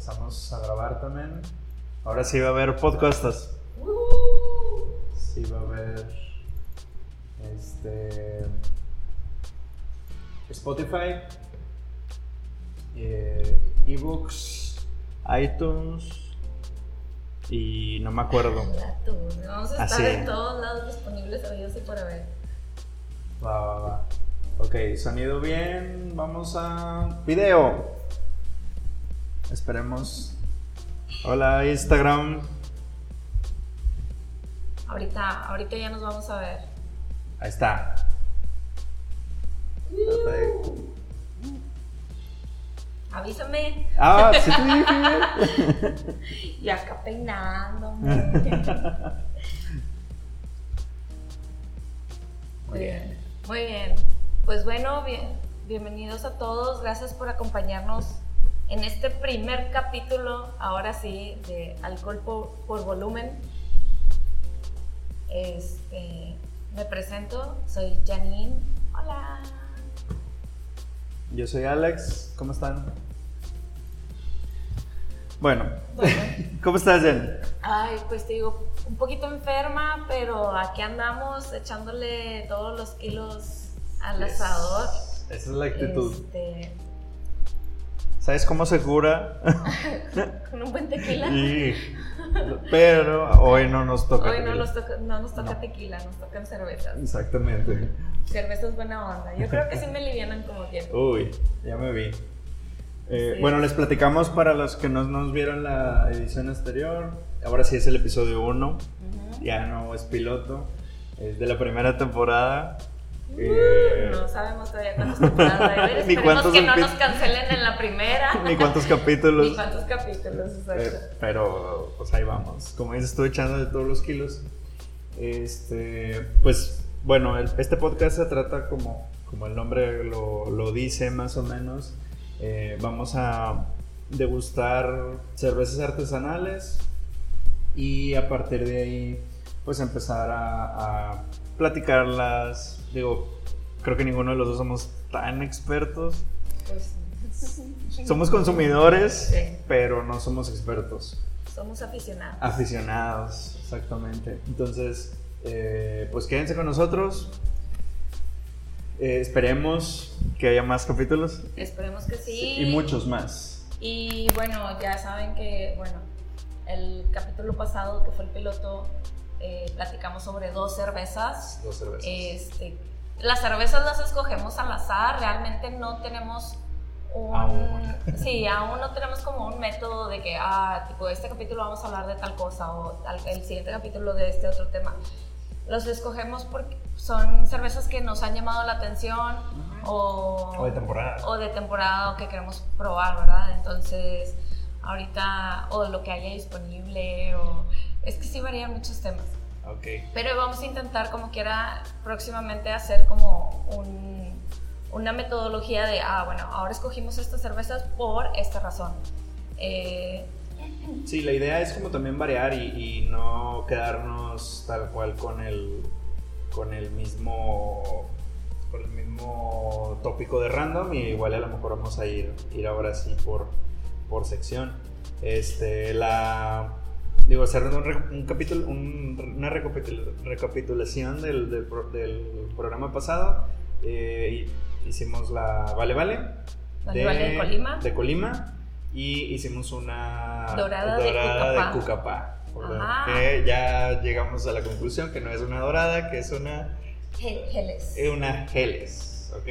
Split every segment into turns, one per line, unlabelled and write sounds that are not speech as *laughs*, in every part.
empezamos a grabar también. Ahora sí va a haber podcastas. Sí va a haber este Spotify, eh, ebooks, iTunes y no me acuerdo.
Vamos a estar
Así.
en todos lados disponibles, oídos y por haber.
Va, va, va. Ok, sonido bien. Vamos a video. Esperemos. Hola Instagram.
Ahorita, ahorita ya nos vamos a ver.
Ahí está. Perfecto.
Avísame.
Ah, sí te dije. *laughs*
Y acá peinándome. *laughs* Muy bien. Muy bien. Pues bueno, bien, bienvenidos a todos. Gracias por acompañarnos en este primer capítulo, ahora sí, de Alcohol por, por Volumen. Este, me presento, soy Janine. Hola.
Yo soy Alex. ¿Cómo están? Bueno,
Bueno, *laughs*
¿cómo estás, Jen?
ay, pues te digo, un poquito enferma, pero aquí andamos echándole todos los kilos al
Yes.
asador.
Esa es la actitud.
Este,
¿Sabes cómo se cura? *laughs*
con un buen tequila.
Y- Pero hoy no nos toca.
Hoy no
tequila.
nos toca, no nos toca
No.
tequila, nos tocan cervezas.
Exactamente.
Cerveza es buena onda. Yo creo que sí me livianan como quiera.
Uy, ya me vi. Eh,
Sí.
Bueno, les platicamos para los que no nos vieron la edición anterior. Ahora sí es el episodio 1.
Ujú.
Ya no es piloto. Es de la primera temporada. Eh,
No sabemos todavía cuántas temporadas. *laughs*
Ni
Esperemos
cuántos
que no nos cancelen en la primera. *laughs*
Ni cuántos capítulos.
Ni cuántos capítulos, exacto.
Eh, pero pues ahí vamos. Como dices, estoy echando de todos los kilos. Este, pues bueno, el- este podcast se trata como, como el nombre lo, lo dice más o menos. Eh, vamos a degustar cervezas artesanales y a partir de ahí pues empezar a, a platicarlas. Digo, creo que ninguno de los dos somos tan expertos.
Pues,
Somos consumidores,
Sí.
pero no somos expertos.
somos aficionados.
Aficionados, exactamente. Entonces, eh, pues quédense con nosotros. Eh, esperemos que haya más capítulos
Esperemos que sí.
y muchos más.
Y bueno, ya saben que, bueno, el capítulo pasado, que fue el piloto, eh, platicamos sobre dos cervezas.
Dos cervezas.
Este, las cervezas las escogemos al azar, realmente no tenemos un...
Aún. *laughs*
Sí, aún no tenemos como un método de que, ah, tipo, este capítulo vamos a hablar de tal cosa o el siguiente capítulo de este otro tema. Los escogemos porque son cervezas que nos han llamado la atención o,
O de temporada.
o de temporada o que queremos probar, ¿verdad? Entonces, ahorita, o lo que haya disponible, o es que sí varían muchos temas.
Ok.
Pero vamos a intentar, como quiera, próximamente hacer como un- una metodología de, ah, bueno, ahora escogimos estas cervezas por esta razón. Eh,
Sí, la idea es como también variar y, y no quedarnos tal cual con el, con el mismo con el mismo tópico de random y igual a lo mejor vamos a ir, ir ahora sí por, por sección. Este, la, digo, hacer un, capítulo, un- una recapitul- recapitulación del, del pro- del programa pasado. Eh, hicimos la Vale Vale.
Vale Vale de Colima.
de Colima, y hicimos una
Dorada de
dorada de Cucapá, que ya llegamos a la conclusión que no es una dorada, que es una,
Gel- geles.
es una Geles, ¿ok?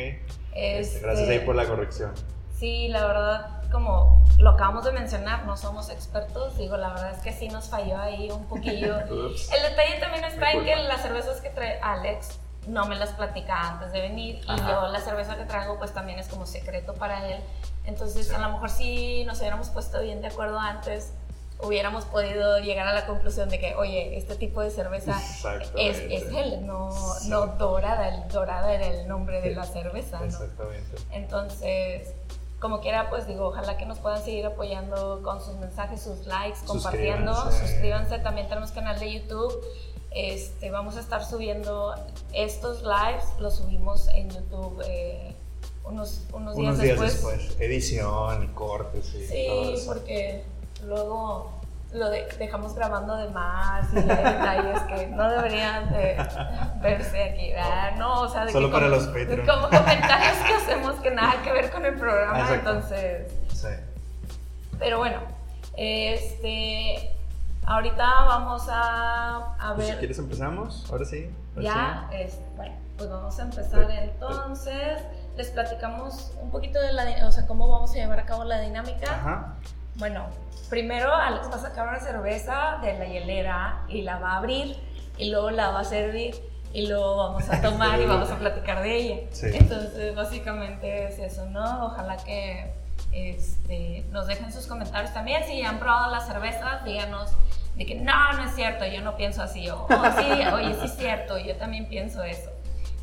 Este, gracias ahí por la corrección.
Sí, la verdad, como lo acabamos de mencionar, no somos expertos. Digo, la verdad es que sí nos falló ahí un poquillo. *laughs* El detalle también está en que las cervezas que trae Alex no me las platica antes de venir y
Ajá.
yo la cerveza que traigo pues también es como secreto para él. Entonces
Sí.
a lo mejor si nos hubiéramos puesto bien de acuerdo antes, hubiéramos podido llegar a la conclusión de que, oye, este tipo de cerveza es, es él, no, no dorada. El dorada era el nombre de la cerveza, ¿no?
Exactamente.
Entonces, como quiera, pues digo, ojalá que nos puedan seguir apoyando con sus mensajes, sus likes, compartiendo.
Suscríbanse.
Suscríbanse. También tenemos canal de YouTube. Este, vamos a estar subiendo estos lives, los subimos en YouTube eh, unos, unos días,
Unos días
después.
después. Edición cortes y todo
Sí,
eso.
porque luego lo de- dejamos grabando de más y hay detalles que no deberían de verse aquí, ¿verdad? No, o sea, de
Solo
que
para
como-
los Patreon.
Como comentarios que hacemos que nada que ver con el programa,
Exacto.
entonces...
Sí.
Pero bueno, este... Ahorita vamos a, a
Pues, si
ver...
quieres empezamos, ahora sí. ahora
Ya,
sí.
bueno, pues vamos a empezar entonces. Les platicamos un poquito de la, o sea, cómo vamos a llevar a cabo la dinámica.
Ajá.
Bueno, primero Alex va a sacar una cerveza de la hielera y la va a abrir y luego la va a servir y luego vamos a tomar y vamos a *laughs* platicar de ella.
Sí.
Entonces, básicamente es eso, ¿no? Ojalá que este, nos dejen sus comentarios también. Si ya han probado la cerveza, díganos de que no, no es cierto, yo no pienso así. O "Oh, sí, *laughs* oye, sí es cierto, yo también pienso eso.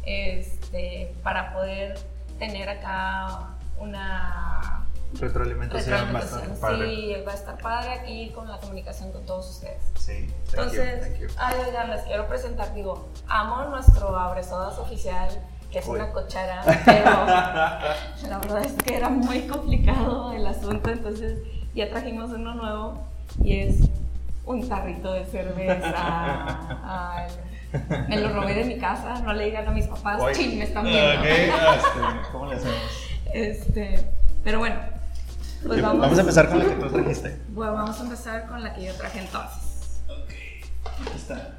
Este, para poder tener acá una
Retroalimentación,
retroalimentación.
bastante padre.
Sí, va a estar padre aquí con la comunicación con todos ustedes.
Sí, thank you,
Entonces,
thank you.
ay, oigan, les quiero presentar, digo, amo nuestro abresodas oficial, que es
Uy.
una cochara, pero *laughs* la verdad es que era muy complicado el asunto, entonces ya trajimos uno nuevo y es un tarrito de cerveza. *laughs* Ay, me lo robé de mi casa, no le digan a mis papás,
Uy.
chin, me están viendo.
Ok, *laughs* este, ¿cómo le hacemos?
Este, pero bueno, pues vamos,
Vamos a empezar con la que tú trajiste.
Bueno, vamos a empezar con la que yo traje entonces.
Ok. Está.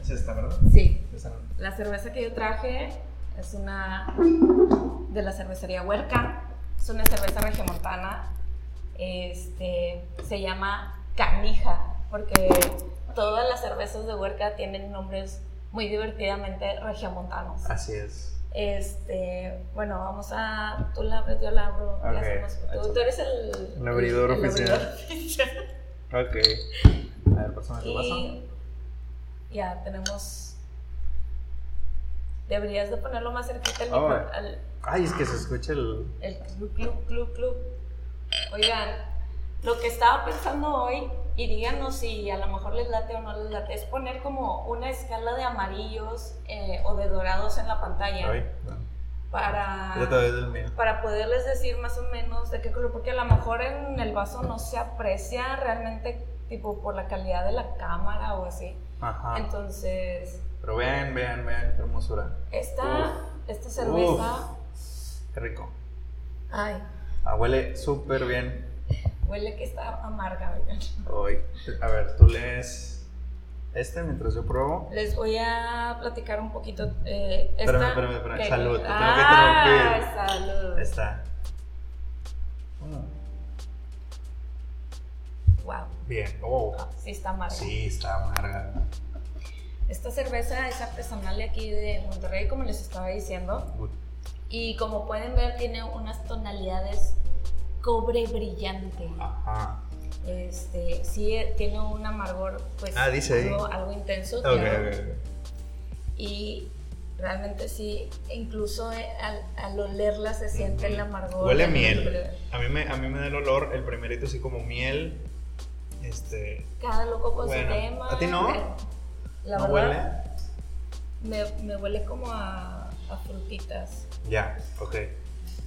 Es esta, ¿verdad?
Sí, la cerveza que yo traje es una de la cervecería Huerca. Es una cerveza regiomontana. Este, se llama Canija, porque todas las cervezas de Huerca tienen nombres muy divertidamente regiomontanos.
Así es.
Este, bueno, vamos a. Tú la abres, yo la abro. Tú, tú eres el.
El abridor *laughs* oficial. Ok. A ver, pásame tu vaso.
Ya tenemos. Deberías de ponerlo más cerquita al,
Oh,
micro- al-
Ay, es que se escucha el.
el club, club, club, club. Oigan, lo que estaba pensando hoy, y díganos si a lo mejor les late o no les late, es poner como una escala de amarillos eh, o de dorados en la pantalla
Ay, no.
para, para poderles decir más o menos de qué color, porque a lo mejor en el vaso no se aprecia realmente tipo por la calidad de la cámara o así.
Ajá.
Entonces,
Pero vean, vean, vean qué hermosura.
esta, esta cerveza,
Qué rico.
ay,
Ah, huele súper bien.
Huele que está amarga, oigan.
Hoy. A ver, tú lees este mientras yo pruebo.
Les voy a platicar un poquito. Eh, esta,
Espérame, espérame, espérame. Salud, te tengo que
ah,
interrumpir.
salud.
Está. Mm,
Wow,
Bien. Oh.
sí está amarga.
Sí, está amarga.
Esta cerveza es artesanal de aquí de Monterrey, como les estaba diciendo.
Uy,
Y como pueden ver, tiene unas tonalidades cobre brillante.
Ajá.
Este, sí, eh, tiene un amargor, pues,
Ah, dice
algo, algo intenso.
Ok,
claro.
ok, ok.
Y realmente sí, incluso eh, al, al olerla se siente el amargor.
Huele a miel. A mí, me, a mí me da el olor, el primerito así como miel. Este.
Cada loco con
Bueno,
su tema.
¿a ti no?
La
¿No
verdad, Me, me huele como a, a frutitas.
Ya, ok.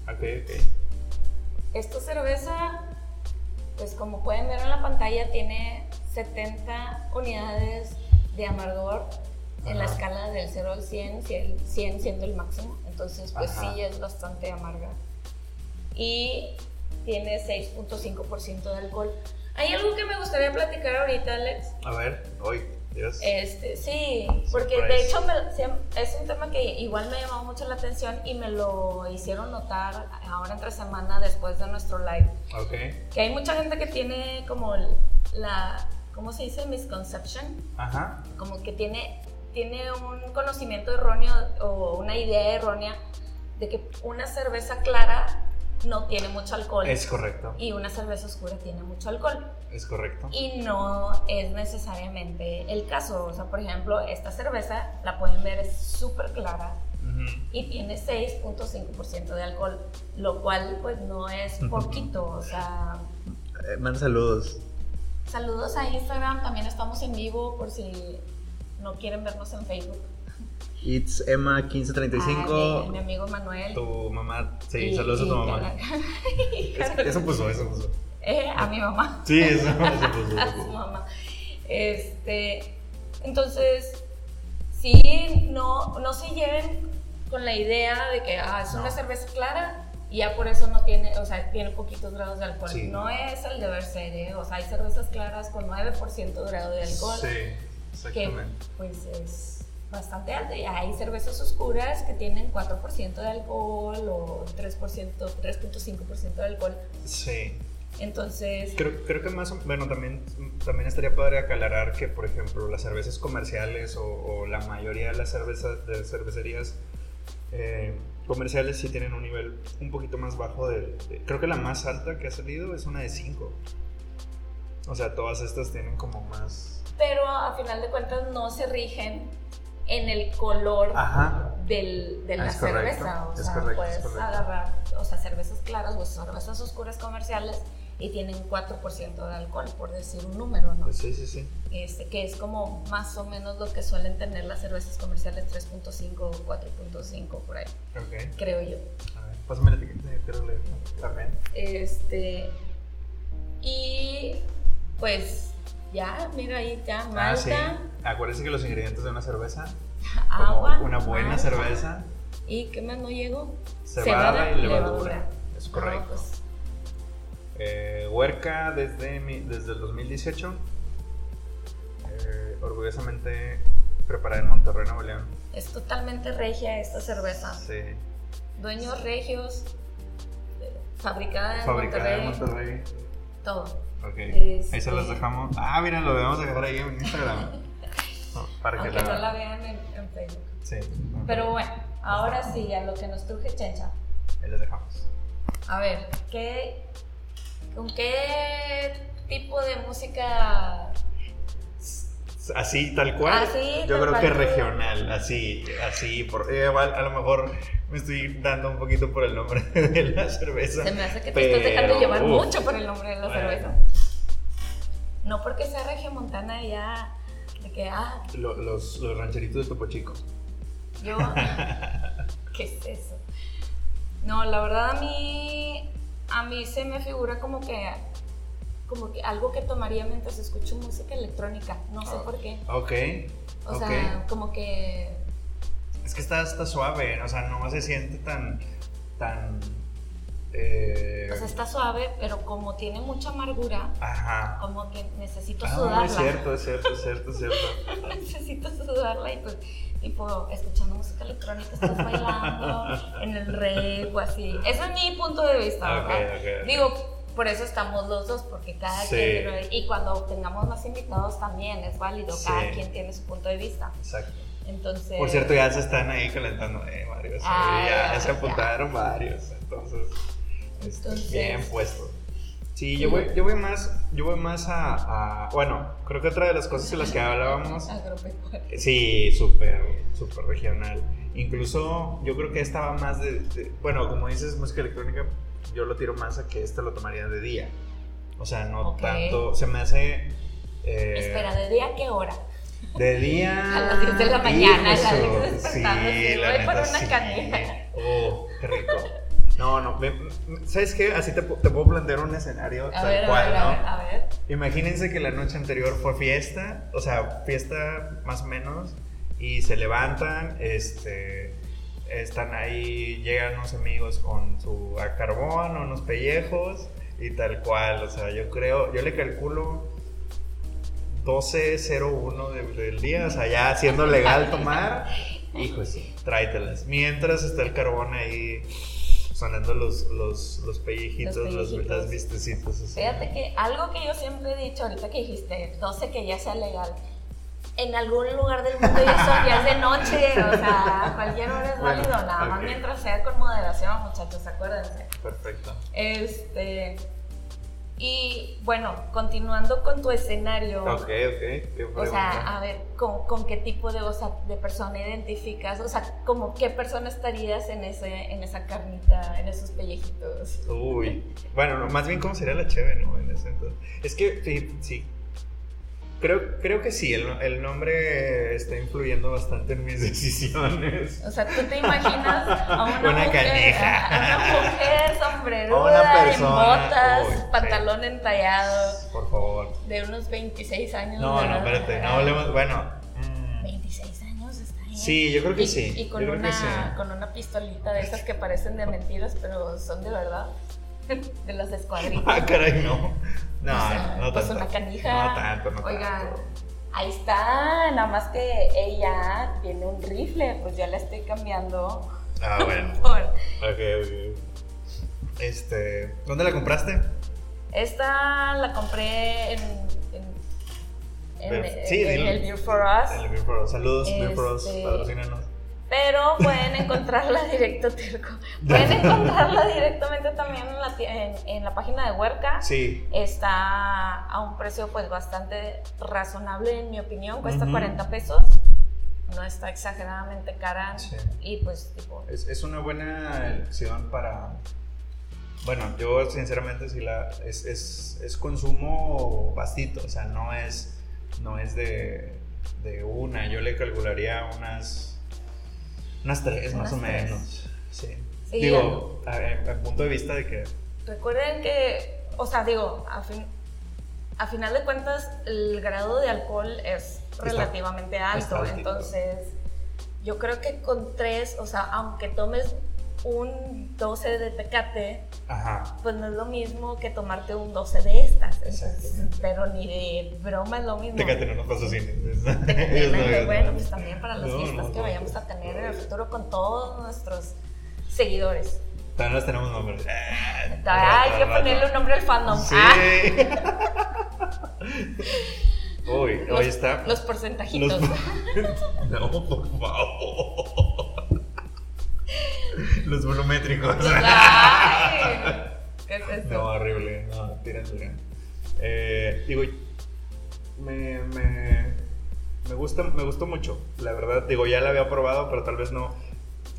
Ok, ok.
Esta cerveza, pues como pueden ver en la pantalla, tiene 70 unidades de amargor en la escala del 0 al 100, si el 100 siendo el máximo. Entonces, pues
Ajá.
sí es bastante amarga. Y tiene 6.5% de alcohol. Hay algo que me gustaría platicar ahorita, Alex.
A ver, hoy,
Este, sí, porque de hecho me- es un tema que igual me llamó mucho la atención y me lo hicieron notar ahora entre semana después de nuestro live.
Ok.
Que hay mucha gente que tiene como la, ¿cómo se dice? Misconception,
Ajá.
como que tiene, tiene un conocimiento erróneo o una idea errónea de que una cerveza clara no tiene mucho alcohol
Es correcto.
y una cerveza oscura tiene mucho alcohol.
Es correcto.
Y no es necesariamente el caso. O sea, por ejemplo, esta cerveza, la pueden ver, es súper clara
Ujú.
y tiene 6.5% de alcohol, lo cual pues no es poquito. O sea,
Eh, manda saludos.
saludos a Instagram, también estamos en vivo por si no quieren vernos en Facebook.
It's Emma 1535.
Ah, mi, mi amigo Manuel.
Tu mamá. Sí,
Y-
saludos a
y
tu mamá. *laughs* Eso, puso, eso puso.
Eh, a mi mamá.
Sí, eso, eso puso. *laughs*
a su mamá. Este, entonces, sí, no, no se lleven con la idea de que ah, es una cerveza clara y ya por eso no tiene, o sea, tiene poquitos grados de alcohol.
Sí.
No es el deber ser, ¿eh? o sea, hay cervezas claras con 9% de grado de alcohol,
Sí,
que
exactamente.
pues es bastante alto. Y hay cervezas oscuras que tienen 4% de alcohol o 3%, 3.5% de alcohol.
Sí.
Entonces,
Creo, creo que más, bueno, también, también estaría padre aclarar que, por ejemplo, las cervezas comerciales o, o la mayoría de las cervezas de cervecerías eh, comerciales sí tienen un nivel un poquito más bajo de, de- Creo que la más alta que ha salido es una de 5. O sea, todas estas tienen como más...
pero a final de cuentas no se rigen en el color
Ajá.
del, de
Ah,
la
es correcto,
cerveza. O sea,
correcto,
puedes agarrar, o sea, cervezas claras o cervezas oscuras comerciales y tienen 4% de alcohol, por decir un número, ¿no?
Sí, sí, sí.
Este, que es como más o menos lo que suelen tener las cervezas comerciales 3.5 o 4.5 por ahí,
Ok.
creo yo.
A ver, pásame la etiqueta, quiero leer también.
Este, y pues ya, mira ahí ya,
Ah, sí.
malta,
Acuérdense que los ingredientes de una cerveza, como
agua,
una buena
malta,
cerveza,
¿Y qué más no llegó?
cebada, y levadura. Es
No,
correcto.
pues,
Eh, Huerca desde, mi- desde el 2018. Eh, orgullosamente preparada en Monterrey, Nuevo León.
es totalmente regia esta cerveza.
Sí.
Dueños regios, eh, fabricada en
Fabricada en
Monterrey,
Monterrey.
Todo.
Ok.
Este-
Ahí se las dejamos. Ah, mira, lo a dejar ahí en Instagram. No, *laughs* para que
Aunque
la,
no la vean en, en Facebook.
Sí.
Pero bueno, ahora sí, a lo que nos truje Chencha.
Ahí las dejamos.
A ver, ¿qué, ¿con qué tipo de música?
Así, tal cual.
Así,
Yo
tal
creo
cual
que regional, así, así. Por, eh, igual, a lo mejor me estoy dando un poquito por el nombre *laughs* de la cerveza.
Se me hace que te estás dejando llevar
uf,
mucho por el nombre de la
Bueno.
cerveza. No porque sea regiomontana ya, de que, ah,
lo- los, los rancheritos de Topo Chico.
yo, *laughs* ¿qué es eso? No, la verdad a mí, a mí se me figura como que, como que algo que tomaría mientras escucho música electrónica, no sé por qué.
Ok.
O sea, como que
Es que está, está suave, o sea, no se siente tan. tan. eh,
O sea, está suave, pero como tiene mucha amargura,
ajá.
como que necesito
Ah,
sudarla.
es cierto, es cierto, es cierto, es cierto. *laughs*
necesito sudarla y pues, tipo, escuchando música electrónica, estás bailando en el rey o así. Ese es mi punto de vista,
Ok,
¿verdad?
ok, ok.
Digo, por eso estamos los dos, porque cada
Sí.
quien, y cuando tengamos más invitados también es válido,
Sí.
cada quien tiene su punto de vista.
Exacto.
Entonces,
Por cierto, ya se están ahí calentando, eh, varios.
Ah,
ya,
ya,
se
ya.
apuntaron varios, entonces, este,
Entonces-
bien puesto. Sí, yo voy, yo voy más, yo voy más a, a- bueno, creo que otra de las cosas de las que hablábamos, *laughs* sí, súper, súper regional. Incluso yo creo que esta va más de, de- bueno, como dices, música electrónica, yo lo tiro más a que esta lo tomaría de día. O sea, no tanto, se me hace... eh,
Espera, ¿de día a qué hora?
de día. *laughs*
A las 10 de la mañana,
Hijo,
a las 10
Sí, la
voy por una
sí.
canela.
Oh, qué rico. No, no, me- ¿sabes qué? Así te, pu- te puedo plantear un escenario
A
tal
ver, a
cual,
ver,
¿no?
a ver, a ver.
Imagínense que la noche anterior fue fiesta, o sea, fiesta más o menos, y se levantan, este, están ahí, llegan unos amigos con su a carbón, unos pellejos, y tal cual, o sea, yo creo, yo le calculo 12.01 de- del día, o sea, ya siendo legal tomar, *laughs* hijo, sí, tráetelas. Mientras está el carbón ahí sonando los, los, los pellejitos,
Los
los,
pellejitos.
las vistecitas. así.
Fíjate que algo que yo siempre he dicho, ahorita que dijiste, 12 que ya sea legal, en algún lugar del mundo ya, son, ya es de noche, o sea, *laughs* cualquier hora es
Bueno,
válido, nada más mientras sea con moderación, muchachos, acuérdense.
Perfecto.
Este. Y bueno, continuando con tu escenario.
Ok, ok. qué
O sea, a ver, ¿con, con qué tipo de, o sea, de persona identificas? O sea, como qué persona estarías en, ese, en esa carnita, en esos pellejitos?
Uy. Bueno, no, más bien cómo sería la cheve, ¿no? En ese entonces. Es que, sí, sí. Creo, creo que sí, el, el, nombre está influyendo bastante en mis *laughs* decisiones.
O sea, tú te imaginas a una,
una
mujer, a una mujer sombreruda, en botas, pantalón entallado.
Por favor.
De unos 26 años.
No, no, espérate, no hablemos, bueno.
26 años está ahí.
Sí, yo creo que
y,
sí.
Y con, una, con una pistolita de esas que parecen de mentiras, pero son de verdad. *laughs* De las escuadritas.
Ah, caray, no. No,
o sea,
no
pues
tanto.
una canija.
No tanto, no
Oigan,
tanto.
ahí está, nada más que ella tiene un rifle, pues ya la estoy cambiando.
Ah, *laughs* bueno.
por-
Ok, ok. Este, ¿dónde la compraste?
Esta la compré en, en,
sí,
en
dilo.
el Beer for Us.
El Beer for Us. Saludos, Beer for Us,
Este-
patrocínanos.
Pero pueden encontrarla *laughs* directo, Terco. Pueden encontrarla directamente también en la, en, en la página de Huerca.
Sí.
Está a un precio pues bastante razonable en mi opinión, cuesta
Ujú.
40 pesos. No está exageradamente cara
Sí.
y pues tipo
Es, es una buena elección para. Bueno, yo sinceramente sí la. Es, es, es consumo bastito, o sea, no es, no es de, de una. Yo le calcularía unas. Unas tres más o
Unas tres.
menos. Sí.
Sí,
Digo, a, a punto de vista de que.
Recuerden que, o sea, digo, a, fin- a final de cuentas, el grado de alcohol es relativamente alto.
está.
Entonces, yo creo que con tres, o sea, aunque tomes un 12 de tecate,
Ajá.
pues no es lo mismo que tomarte un 12 de estas. Entonces, pero ni de broma es lo mismo.
Tecate *laughs* no nos patrocines.
Tecate, bueno, pues también para las
No,
fiestas
no,
que vayamos a tener en el futuro con todos nuestros seguidores.
También los tenemos nombres.
Ah, hay que ponerle un nombre al fandom.
Sí.
Ah. *laughs*
Uy,
Los,
hoy está.
los porcentajitos.
Los- *laughs* No, por favor. *laughs* Los volumétricos. *laughs*
Ay, ¿Qué es eso?
No, horrible. No, tírate. Eh, digo, me, me, me, gusta, me gustó mucho. La verdad, digo, ya la había probado, pero tal vez no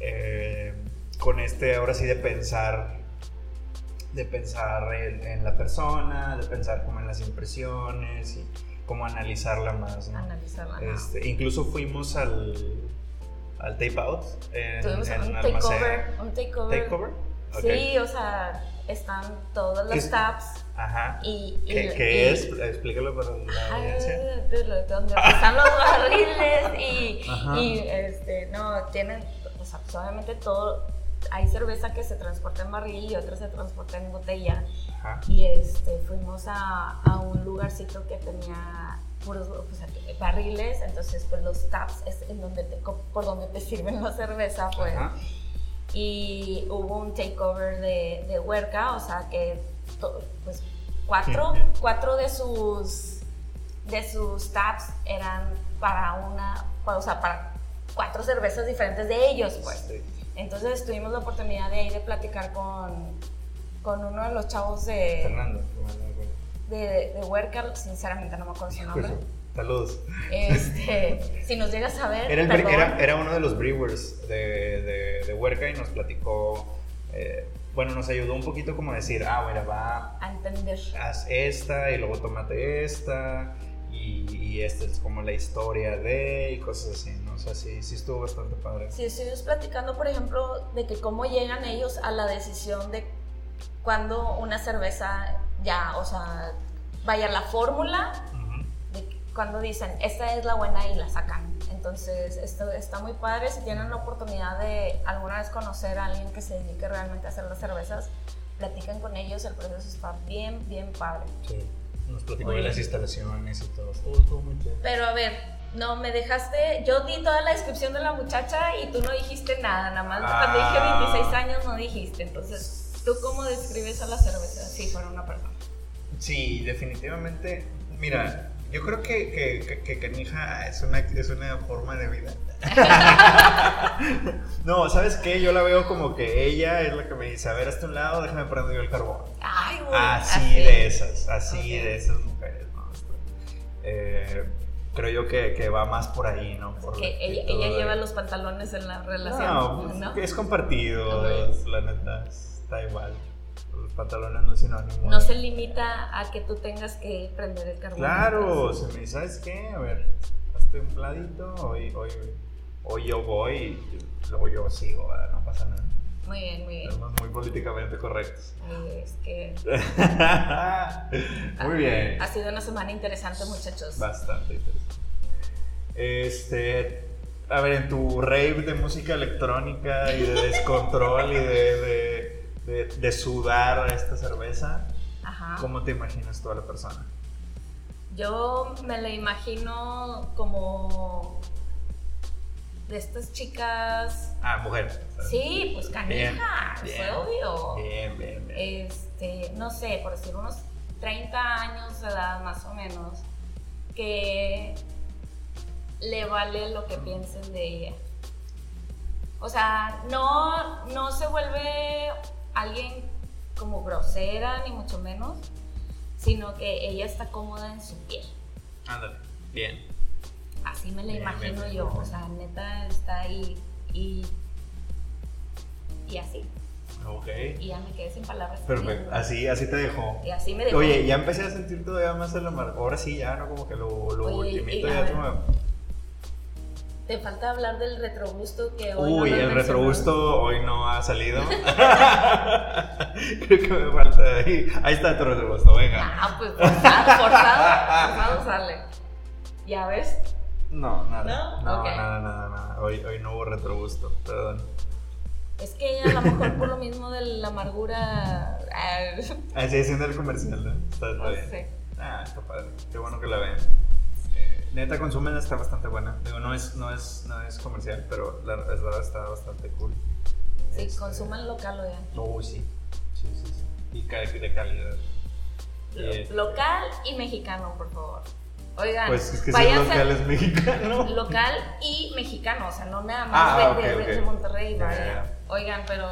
eh, con este, ahora sí, de pensar de pensar en, en la persona, de pensar como en las impresiones y cómo analizarla más, ¿no?
Analizarla.
Este, incluso fuimos al, al tape out en,
Tuvimos
en
un
almacén.
takeover. Un takeover.
¿Takeover? Ok.
Sí, o sea, están todos
¿Qué
los
es?
tabs
Ajá.
y. y-
¿Qué,
y-
qué es? Explícalo para la
Ay,
audiencia.
donde están los barriles y,
Ajá.
y, este, no, tienen, o sea, pues obviamente todo, hay cerveza que se transporta en barril y otra se transporta en botella
Ajá.
y este, fuimos a, a un lugarcito que tenía puros que- barriles, entonces pues los taps es en donde te, por donde te *laughs* sirven la cerveza, pues
Ajá.
y hubo un takeover de, de Huerca, o sea que to- pues cuatro, cuatro de sus de sus taps eran para una, o sea, para cuatro cervezas diferentes de ellos, pues. Entonces tuvimos la oportunidad de ir de platicar con, con uno de los chavos de,
Fernando. Fernando,
de, de sinceramente no me acuerdo su nombre. *laughs*
Saludos.
Este, si nos llegas a ver,
Era, el bre-
perdón.
era, era uno de los brewers de, de, de Huerca y nos platicó, eh, bueno, nos ayudó un poquito como a decir, ah, mira, va,
a entender.
haz esta y luego tómate esta y, y esta es como la historia de y cosas así, ¿no? O sea, sí, sí estuvo bastante padre.
Si estuvimos platicando, por ejemplo, de que cómo llegan ellos a la decisión de cuando una cerveza ya, o sea, vaya la fórmula, de cuando dicen, esta es la buena y la sacan. Entonces, esto está muy padre. Si tienen la oportunidad de alguna vez conocer a alguien que se dedique realmente a hacer las cervezas, platican con ellos, el proceso está bien, bien padre.
Sí. Nos platicó de las
bien.
instalaciones y todo. Estuvo, estuvo muy chido.
Pero a ver, no, me dejaste, yo di toda la descripción de la muchacha y tú no dijiste nada, nada más cuando dije
Ah.
26 años no dijiste, entonces, ¿tú cómo describes a la cerveza si fuera una persona?
Sí, definitivamente. Mira, yo creo que, que, que- que canija es una, es una forma de vida. *laughs* no, ¿sabes qué? Yo la veo como que ella es la que me dice, a ver, hasta un lado, déjame prender yo el carbón.
Ay, güey,
Así, de esas, así de esas mujeres, ¿no? Eh, creo yo que, que va más por ahí, ¿no? Por
Que ella,
actitud
ella
de-
lleva los pantalones en la relación,
No,
¿no?
pues, es compartido, la neta, está igual. Los pantalones no es sinónimo.
No se limita a que tú tengas que prender el carbón.
Claro, se me dice, ¿sabes qué? A ver, hazte un pladito, hoy, hoy, hoy yo voy y luego yo sigo, ¿verdad? no pasa nada.
Muy bien, muy bien.
Somos muy políticamente correctos.
Ay, Es que *laughs*
muy bien.
ha sido una semana interesante, muchachos.
Bastante interesante. Este, a ver, en tu rave de música electrónica y de descontrol y de, de, de- de sudar esta cerveza,
Ajá.
¿cómo te imaginas tú a la persona?
Yo me la imagino como de estas chicas.
Ah, mujer.
Sí, pues
Bien,
canijas,
bien.
obvio.
Bien, bien, bien.
Este, no sé, por decir unos 30 años de edad más o menos, que le vale lo que piensen de ella. O sea, no, no se vuelve alguien como grosera, ni mucho menos, sino que ella está cómoda en su piel.
Ándale. Bien.
Así me la
Bien,
imagino
bien,
yo.
bien.
O sea, neta está ahí y. Y así.
Ok.
Y ya me quedé sin palabras.
Perfecto. Así, así te dejó.
Y así me dejó.
Oye, ya empecé a sentir todavía más el amargo. Ahora sí, ya, ¿no? Como que lo, lo
Oye,
ultimito
y a
ya
ver. Te falta hablar del retrogusto que hoy. no
Uy,
lo
el retrogusto hoy no ha salido. *laughs* Creo que me falta ahí. Ahí está tu retrogusto, venga.
Ah, pues forzado, forzado, forzado sale. ¿Ya ves?
No, nada.
¿No?
No,
Ok.
nada, nada, nada. Hoy, hoy no hubo retrogusto, perdón.
Es que a lo mejor por lo mismo de la amargura. ah,
Así haciendo el comercial, ¿no? Está, está
no
bien.
sé.
Ah, está padre. Qué bueno que la ven. Eh, neta, consumen está bastante buena. Digo, no es, no es, no es comercial, pero la es verdad está bastante cool.
Sí,
Este,
consuman local, oigan.
Oh, sí. Sí, sí, sí. Y de calidad.
Lo-
Este,
Local y mexicano, por favor. Oigan,
Pues es que
váyanse-
local es mexicano. *laughs*
local y mexicano, o sea, no nada más
Ah,
de,
ok,
de- Monterrey, vaya. Oigan, pero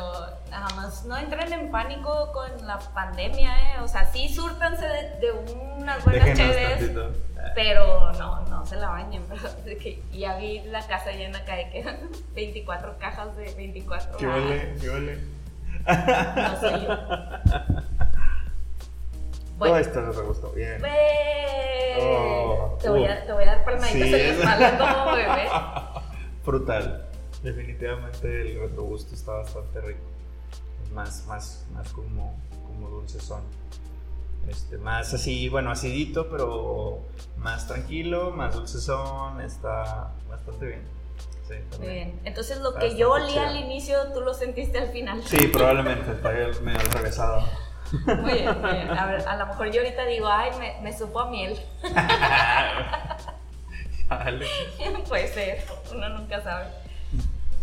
nada más no entren en pánico con la pandemia, ¿eh? O sea, sí súrtanse de, de unas buenas
tantito.
pero no, no se la bañen, *laughs* de que ya vi la casa llena acá de que *laughs* 24 cajas de 24
¿Qué huele? ¿Qué huele?
No sé yo. *laughs*
Todo
Bueno,
esto nos gustó. Bien. Oh,
te, voy a,
uh.
te voy a dar palmaditas
Sí,
en la espalda como bebé.
Frutal. Definitivamente el retrogusto está bastante rico. Más, más, más como, como dulcezón. Este, más así, bueno, acidito, pero más tranquilo, más dulcezón. Está bastante bien. Sí,
Muy bien. Entonces lo que yo olía al inicio, tú lo sentiste al final.
Sí, probablemente está medio regresado.
Muy bien, muy bien. A ver, a lo mejor yo ahorita digo, ay, me, me supo a miel. *laughs*
Dale. *laughs*
Puede ser, uno nunca sabe.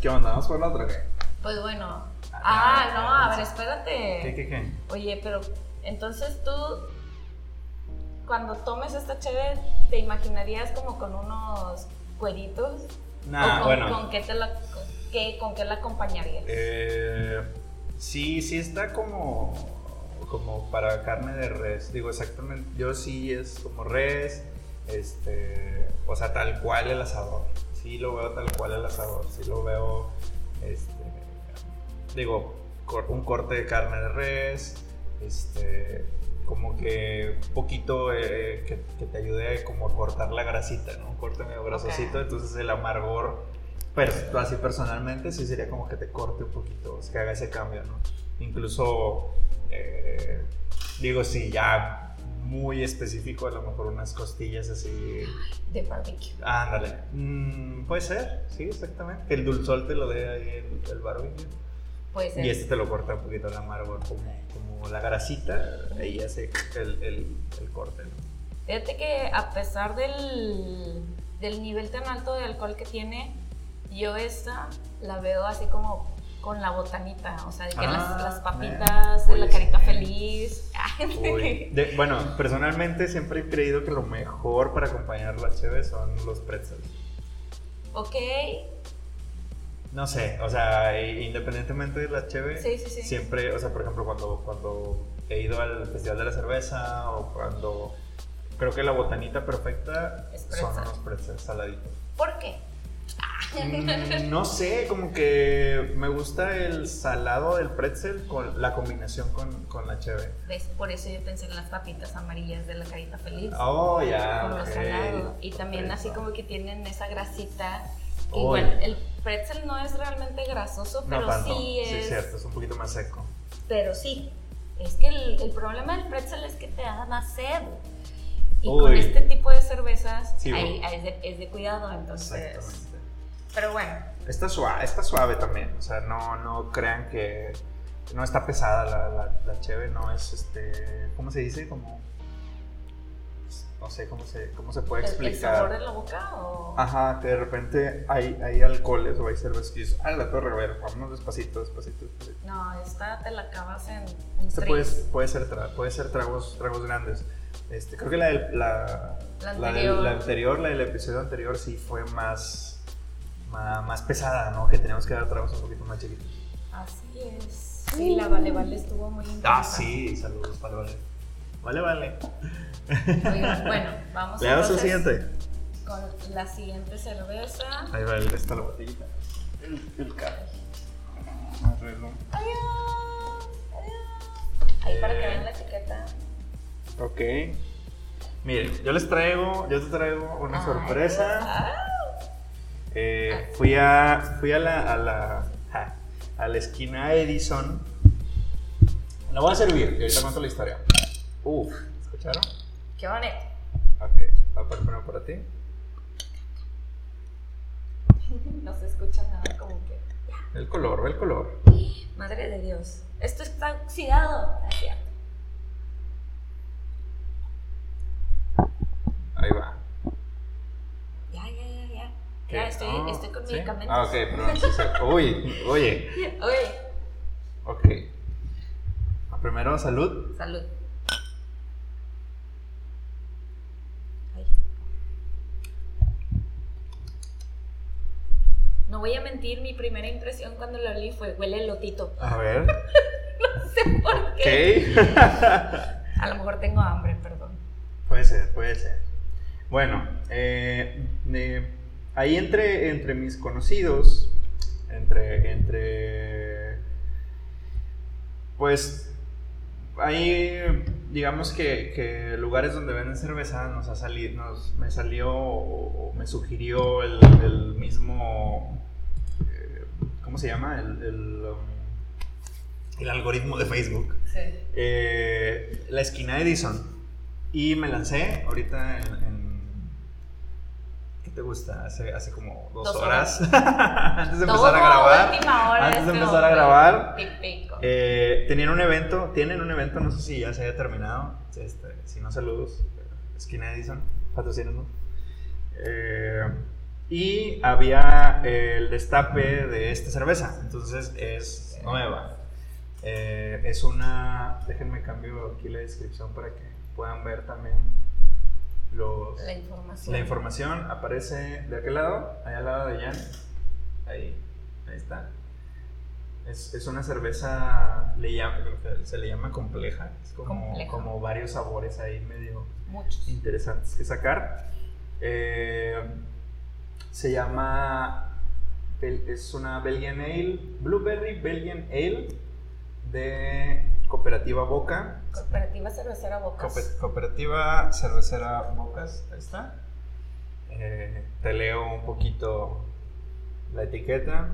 ¿Qué onda? ¿Vamos por la otra qué?
Pues bueno.
Ah,
no, a ver,
¿Qué,
espérate.
qué, qué?
Oye, pero entonces tú, cuando tomes esta chévere, ¿te imaginarías como con unos cueritos?
Nah,
¿O con,
bueno.
¿con qué, te la, con, qué, ¿Con qué la acompañarías?
Eh, sí, sí está como, como para carne de res. Digo, exactamente, yo sí es como res, este, o sea, tal cual el asador. Sí lo veo tal cual el asador. Sí lo veo, este, digo, un corte de carne de res, este, como que un poquito eh, que, que te ayude como a cortar la grasita, ¿no? Un corte medio grasosito, entonces el amargor pero así personalmente sí sería como que te corte un poquito, es que haga ese cambio, ¿no? Incluso, eh, digo, si ya muy específico, a lo mejor unas costillas así.
De barbecue.
Ándale. Mm, puede ser, sí, exactamente. Que el dulzol te lo dé ahí el, el barbecue.
Puede ser.
Y este te lo corta un poquito el amargo, como, como la grasita, ahí hace el, el, el corte, ¿no?
Fíjate que a pesar del, del nivel tan alto de alcohol que tiene, yo esta la veo así como con la botanita, o sea, de que
Ah,
las, las papitas, la carita
sí.
feliz.
De- bueno, personalmente siempre he creído que lo mejor para acompañar la cheve son los pretzels.
ok,
No sé, o sea, independientemente de la cheve,
Sí, sí, sí.
siempre, o sea, por ejemplo, cuando, cuando he ido al Festival de la Cerveza o cuando creo que la botanita perfecta son unos pretzels saladitos.
¿por qué?
Mm, no sé, como que me gusta el salado del pretzel con la combinación con, con la cheve.
¿Ves? Por eso yo pensé en las papitas amarillas de la carita feliz.
Oh, ya.
con lo
ok.
salado. Y también así como que tienen esa grasita. Igual, el pretzel no es realmente grasoso,
No
pero
tanto.
sí
Sí,
es.
es cierto, es un poquito más seco.
Pero sí, es que el, el problema del pretzel es que te da más sed. Y
Uy.
con este tipo de cervezas
Sí,
de, es de cuidado, entonces.
Exactamente.
Pero bueno,
Está suave, está suave también. O sea, no, no crean que no está pesada la, la, la cheve, no es este. ¿Cómo se dice? Como. No sé cómo se, cómo se puede
¿el, el
explicar.
sabor de la boca o.?
Ajá, que de repente hay, hay alcoholes o hay cervezas que dices, ah, la torre, a ver, vámonos despacito, despacito, despacito.
No, esta te la acabas en un
Este puede, puede ser, tra- puede ser tragos, tragos grandes. Este, creo que la, del- la,
La
la del-
anterior.
la anterior, la del episodio anterior, sí fue más, más, más pesada, ¿no? Que teníamos que dar tragos un poquito más chiquitos.
Así es. Sí, la Vale Vale estuvo muy intensa.
Ah, sí, saludos, vale, vale. Vale, vale.
Oigan, *laughs* bueno, vamos
Le damos el siguiente.
con la siguiente cerveza.
Ahí va, el- está la botellita. El, el carro. Arreglo.
Adiós, adiós. Ahí para que vean la etiqueta.
Ok. Miren, yo les traigo, yo te traigo una sorpresa.
ah.
Eh, fui a, fui a la, a la, ja, a la esquina Edison. La voy a servir y ahorita cuento la historia. Uf, ¿escucharon?
Qué bonito.
Ok, voy a poner primero para ti. *laughs*
No se escucha nada como que.
El color, ve el color.
Madre de Dios. Esto está oxidado. Ah, es cierto.
Ahí va.
Ya, ya, ya, ya.
¿Qué?
Ya estoy,
Ah,
estoy con
¿sí?
medicamentos.
Ah, ok, perdón. sí, sí. *laughs* Uy, oye.
Oye,
Ok. Primero, salud.
salud. No voy a mentir, mi primera impresión cuando lo olí fue huele elotito.
A ver. *laughs*
No sé por qué.
Ok. *laughs*
A lo mejor tengo hambre, perdón.
Puede ser, puede ser. Bueno, eh, eh, ahí entre, entre mis conocidos, entre, entre, pues, ahí, digamos que, que lugares donde venden cerveza nos ha salido, nos, me salió o, me sugirió el, el mismo, ¿cómo se llama? El, el, um, el algoritmo de Facebook.
Sí.
Eh, la esquina Edison. Y me lancé ahorita en. en- ¿Qué te gusta? Hace, hace como dos,
Dos
horas. *laughs* antes de empezar a grabar.
última hora
Antes de
este
empezar a grabar. Eh, tenían un evento, tienen un evento, no sé si ya se haya terminado. Este, si no, saludos. Esquina Edison, patrocínanos. Eh, y había el destape de esta cerveza, entonces es nueva. Eh, es una. Déjenme cambio aquí la descripción para que puedan ver también los,
la información.
la información. Aparece de aquel lado, allá al lado de Jan. Ahí, ahí está. Es, es una cerveza, le llama, se le llama compleja. Es como,
Compleja.
como varios sabores ahí medio
Muchos.
interesantes que sacar. Eh, se llama, es una Belgian Ale, Blueberry Belgian Ale de Cooperativa Boca.
Cooperativa Cervecera Bocas.
Coope- Cooperativa Cervecera Bocas, ahí está. Eh, te leo un poquito la etiqueta.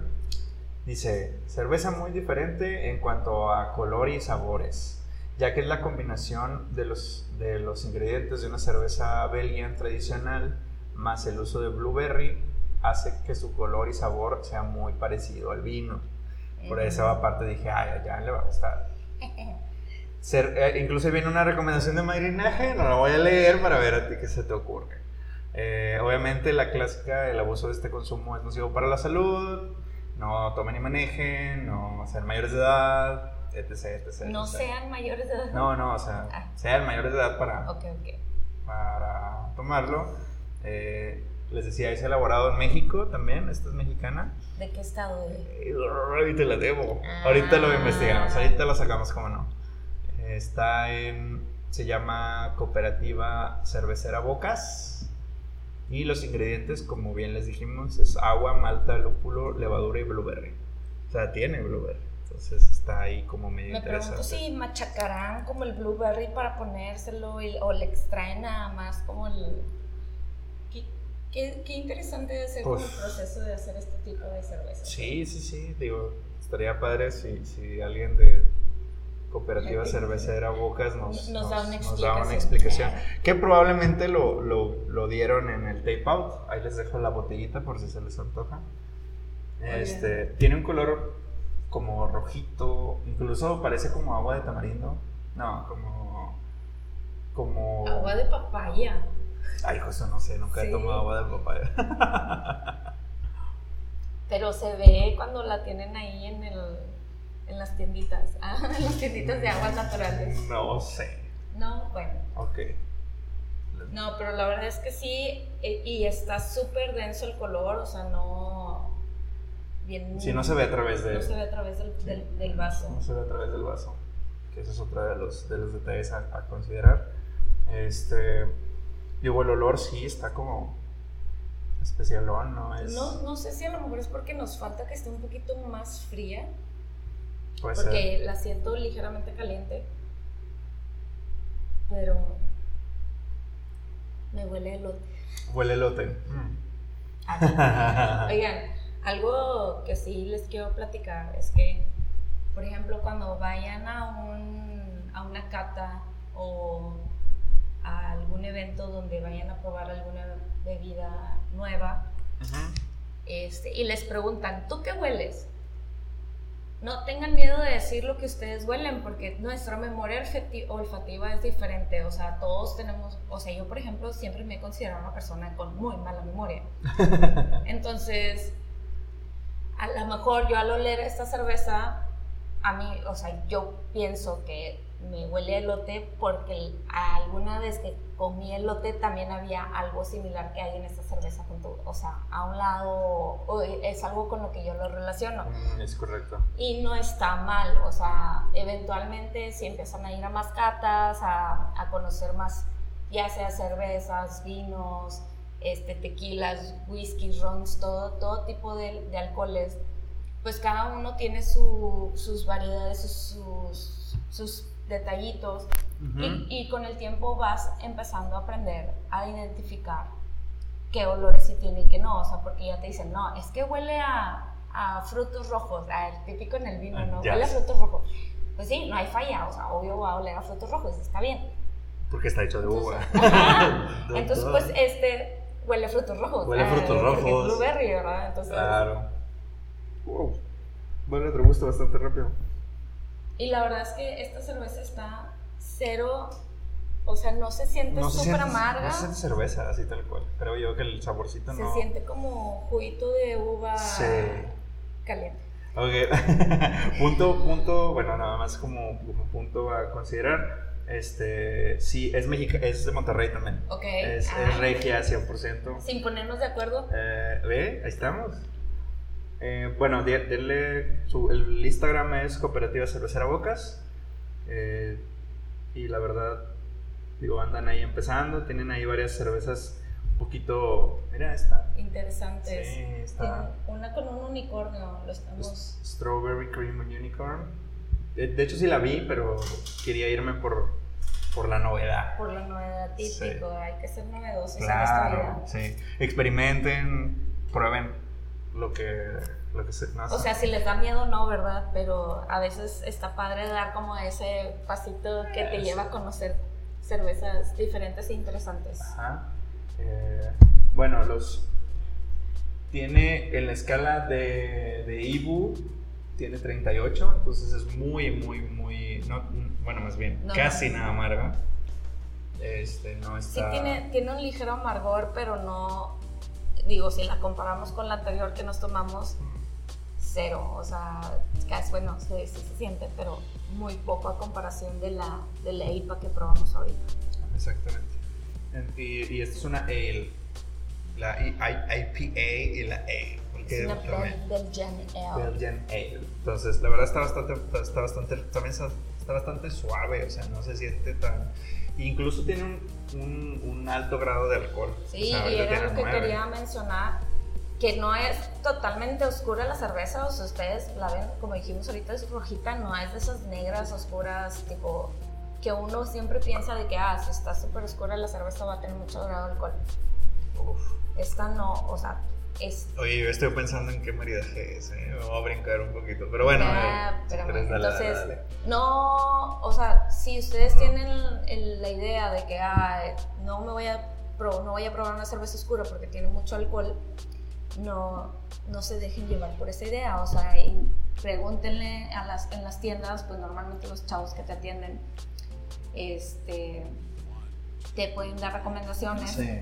Dice, cerveza muy diferente en cuanto a color y sabores, ya que es la combinación de los, de los ingredientes de una cerveza belgian tradicional más el uso de blueberry hace que su color y sabor sea muy parecido al vino. Por esa aparte dije, ay, ya le va a gustar. *laughs* Ser- eh, incluso viene una recomendación de madrinaje, no la voy a leer para ver a ti qué se te ocurre. Eh, obviamente la clásica, el abuso de este consumo es nocivo para la salud, no tomen y manejen, no sean mayores de edad, etc. etc,
No
etc.
sean mayores de edad.
No, no, o sea,
Ah.
sean mayores de edad para,
Ok, ok.
para tomarlo. Eh, les decía, es elaborado en México también, esta es mexicana.
¿De qué estado? Eh,
Ahorita la debo. Ahorita lo
Ah.
investigamos, ahorita lo sacamos, como no. Está en. Se llama Cooperativa Cervecera Bocas. Y los ingredientes, como bien les dijimos, es agua, malta, lúpulo, levadura y blueberry. O sea, tiene blueberry. Entonces está ahí como medio
Me
interesante.
pregunto si machacarán como el blueberry para ponérselo y- o le extraen nada más como el... Qué, qué- interesante ser como el
Pues-
proceso de hacer este tipo de cerveza.
Sí, sí, sí. Digo, estaría padre si, si alguien de Cooperativa Cervecera Bocas nos,
Nos da una
nos da una
explicación.
Que probablemente lo, lo, lo dieron en el tape out. Ahí les dejo la botellita por si se les antoja. Este, tiene un color como rojito, incluso parece como agua de tamarindo. No, como. Como.
Agua de papaya.
Ay, José, no sé, nunca he
Sí.
tomado agua de papaya. *laughs*
Pero se ve cuando la tienen ahí en el en las tienditas. *laughs* Ah, en las tienditas de aguas naturales.
no sé.
No, bueno.
Ok.
No, pero la verdad es que sí, e- y está súper denso el color, o sea, no. Bien.
Sí, no se ve a través de.
No se ve a través del,
Sí.
del, del vaso.
No se ve a través del vaso. Que ese es otro de los, de los detalles a, a considerar. Este. Digo, el olor sí está como. Especialón, ¿no? Es,
No, no sé si a lo mejor es porque nos falta que esté un poquito más fría,
puede
porque la siento ligeramente caliente. Pero. Me huele elote.
Huele elote. Mm. *laughs*
Oigan, algo que sí les quiero platicar es que, por ejemplo, cuando vayan a, un, a una cata o a algún evento donde vayan a probar alguna bebida nueva este, y les preguntan, ¿tú qué hueles? No tengan miedo de decir lo que ustedes huelen, porque nuestra memoria olfati- olfativa es diferente. O sea, todos tenemos, o sea, yo por ejemplo siempre me he considerado una persona con muy mala memoria. *laughs* Entonces, a lo mejor yo al oler esta cerveza, a mí, o sea, yo pienso que me huele a elote porque alguna vez que comí elote también había algo similar que hay en esta cerveza junto, o sea, a un lado, o es algo con lo que yo lo relaciono.
Mm, es correcto.
Y no está mal, o sea, eventualmente si empiezan a ir a más catas, a, a conocer más, ya sea cervezas, vinos, este, tequilas, whiskies, rons, todo, todo tipo de, de alcoholes, pues cada uno tiene su- sus variedades, sus, sus, detallitos
Ujú.
y, y con el tiempo vas empezando a aprender a identificar qué olores sí tiene y qué no, o sea, porque ya te dicen, no, es que huele a, a frutos rojos, a el típico en el vino,
Ah,
¿no?
ya.
Huele a frutos rojos. Pues sí, no hay falla, o sea, obvio va a oler a frutos rojos, está bien.
Porque está hecho de uva. *laughs*
Ajá. *laughs* Entonces, pues este huele a frutos rojos.
Huele a frutos
porque es
rojos.
blueberry, ¿verdad? Entonces,
Claro. Wow. Bueno, te gusta bastante rápido.
Y la verdad es que esta cerveza está cero, o sea, no se siente
No se
súper amarga.
no se siente cerveza así tal cual. Creo yo que el saborcito
Se
no.
siente como juguito de uva
Sí.
caliente.
Ok. *laughs* punto, punto, bueno, nada más como, punto a considerar. Este, sí, es México, es de Monterrey también.
Ok.
Es, es regia 100%.
Sin ponernos de acuerdo.
Eh, Ve, ahí estamos. Eh, bueno, de- denle su, el Instagram es Cooperativa Cervecera Bocas. Eh, y la verdad, digo, andan ahí empezando. Tienen ahí varias cervezas un poquito. Mira esta.
Interesantes.
Sí,
una con un unicornio, lo estamos...
Strawberry Cream Unicorn. De, de hecho, sí la vi, pero quería irme por, por la novedad.
Por la novedad
Sí.
típico, hay que ser novedosos en esta
Claro,
vida.
sí. Experimenten, prueben lo que, lo que se. no
O sea, si les da miedo, no, ¿verdad? Pero a veces está padre dar como ese pasito que te
Eso.
lleva a conocer cervezas diferentes e interesantes.
Ajá. Eh, bueno, los. Tiene en la escala de, de Ibu, tiene 38, entonces es muy, muy, muy. No, bueno, más bien,
No,
casi
no.
nada amarga. Este, no
Sí
está.
tiene, tiene un ligero amargor, pero no, digo, si la comparamos con la anterior que nos tomamos, cero, o sea, casi, bueno, sí, sí se siente, pero muy poco a comparación de la, de la IPA que probamos ahorita.
Exactamente. En- Y, y esta es una ale. La IPA y la Ale. porque
Es una
también-
Bel- Belgian Ale.
Belgian Ale. Entonces, la verdad está bastante, está bastante, también está, está bastante suave, o sea, no se siente tan... Incluso tiene un, un, un alto grado de alcohol.
Sí,
O sea,
y era lo que quería mencionar, que no es totalmente oscura la cerveza, o sea, ustedes la ven, como dijimos ahorita, es rojita, no es de esas negras oscuras, tipo, que uno siempre piensa de que, ah, si está súper oscura la cerveza va a tener mucho grado de alcohol.
Uf.
Esta no, o sea, es...
Oye, yo estoy pensando en qué maridaje es, ¿eh? Me voy a brincar un poquito. Pero bueno,
Ah,
eh, dale,
entonces,
dale.
no, o sea, si ustedes tienen el- la idea de que ah, no me voy a no voy a probar una cerveza oscura porque tiene mucho alcohol, no, no se dejen llevar por esa idea, o sea, y pregúntenle a las, en las tiendas, pues normalmente los chavos que te atienden, este, te pueden dar recomendaciones,
Sí.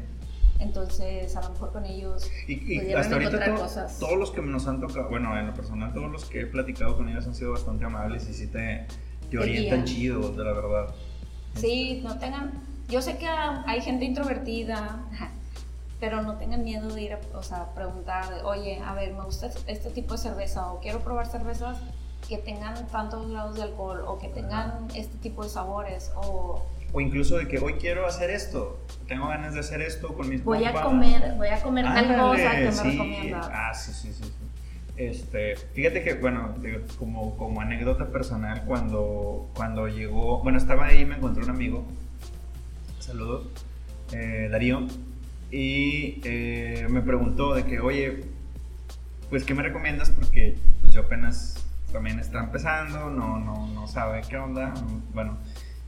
Entonces a lo mejor con ellos
Y, y hasta ahorita
encontrar
to-
cosas.
todos los que nos han tocado, bueno, en lo personal, todos los que he platicado con ellos han sido bastante amables y sí te, te orientan chido, de la verdad.
Sí, no tengan. Yo sé que hay gente introvertida, pero no tengan miedo de ir a o sea, preguntar, oye, a ver, me gusta este tipo de cerveza o quiero probar cervezas que tengan tantos grados de alcohol o que tengan este tipo de sabores o
O incluso de que hoy quiero hacer esto, tengo ganas de hacer esto con mis
voy a comer, voy a comer tal cosa que me
sí.
recomiendas.
Ah, sí, sí, sí. sí. Este, fíjate que, bueno, digo, como, como anécdota personal, cuando, cuando llegó, bueno, estaba ahí, me encontré un amigo, saludos, eh, Darío, y eh, me preguntó de que, oye, pues, ¿qué me recomiendas? Porque pues, yo apenas también está empezando, no, no, no sabe qué onda, bueno,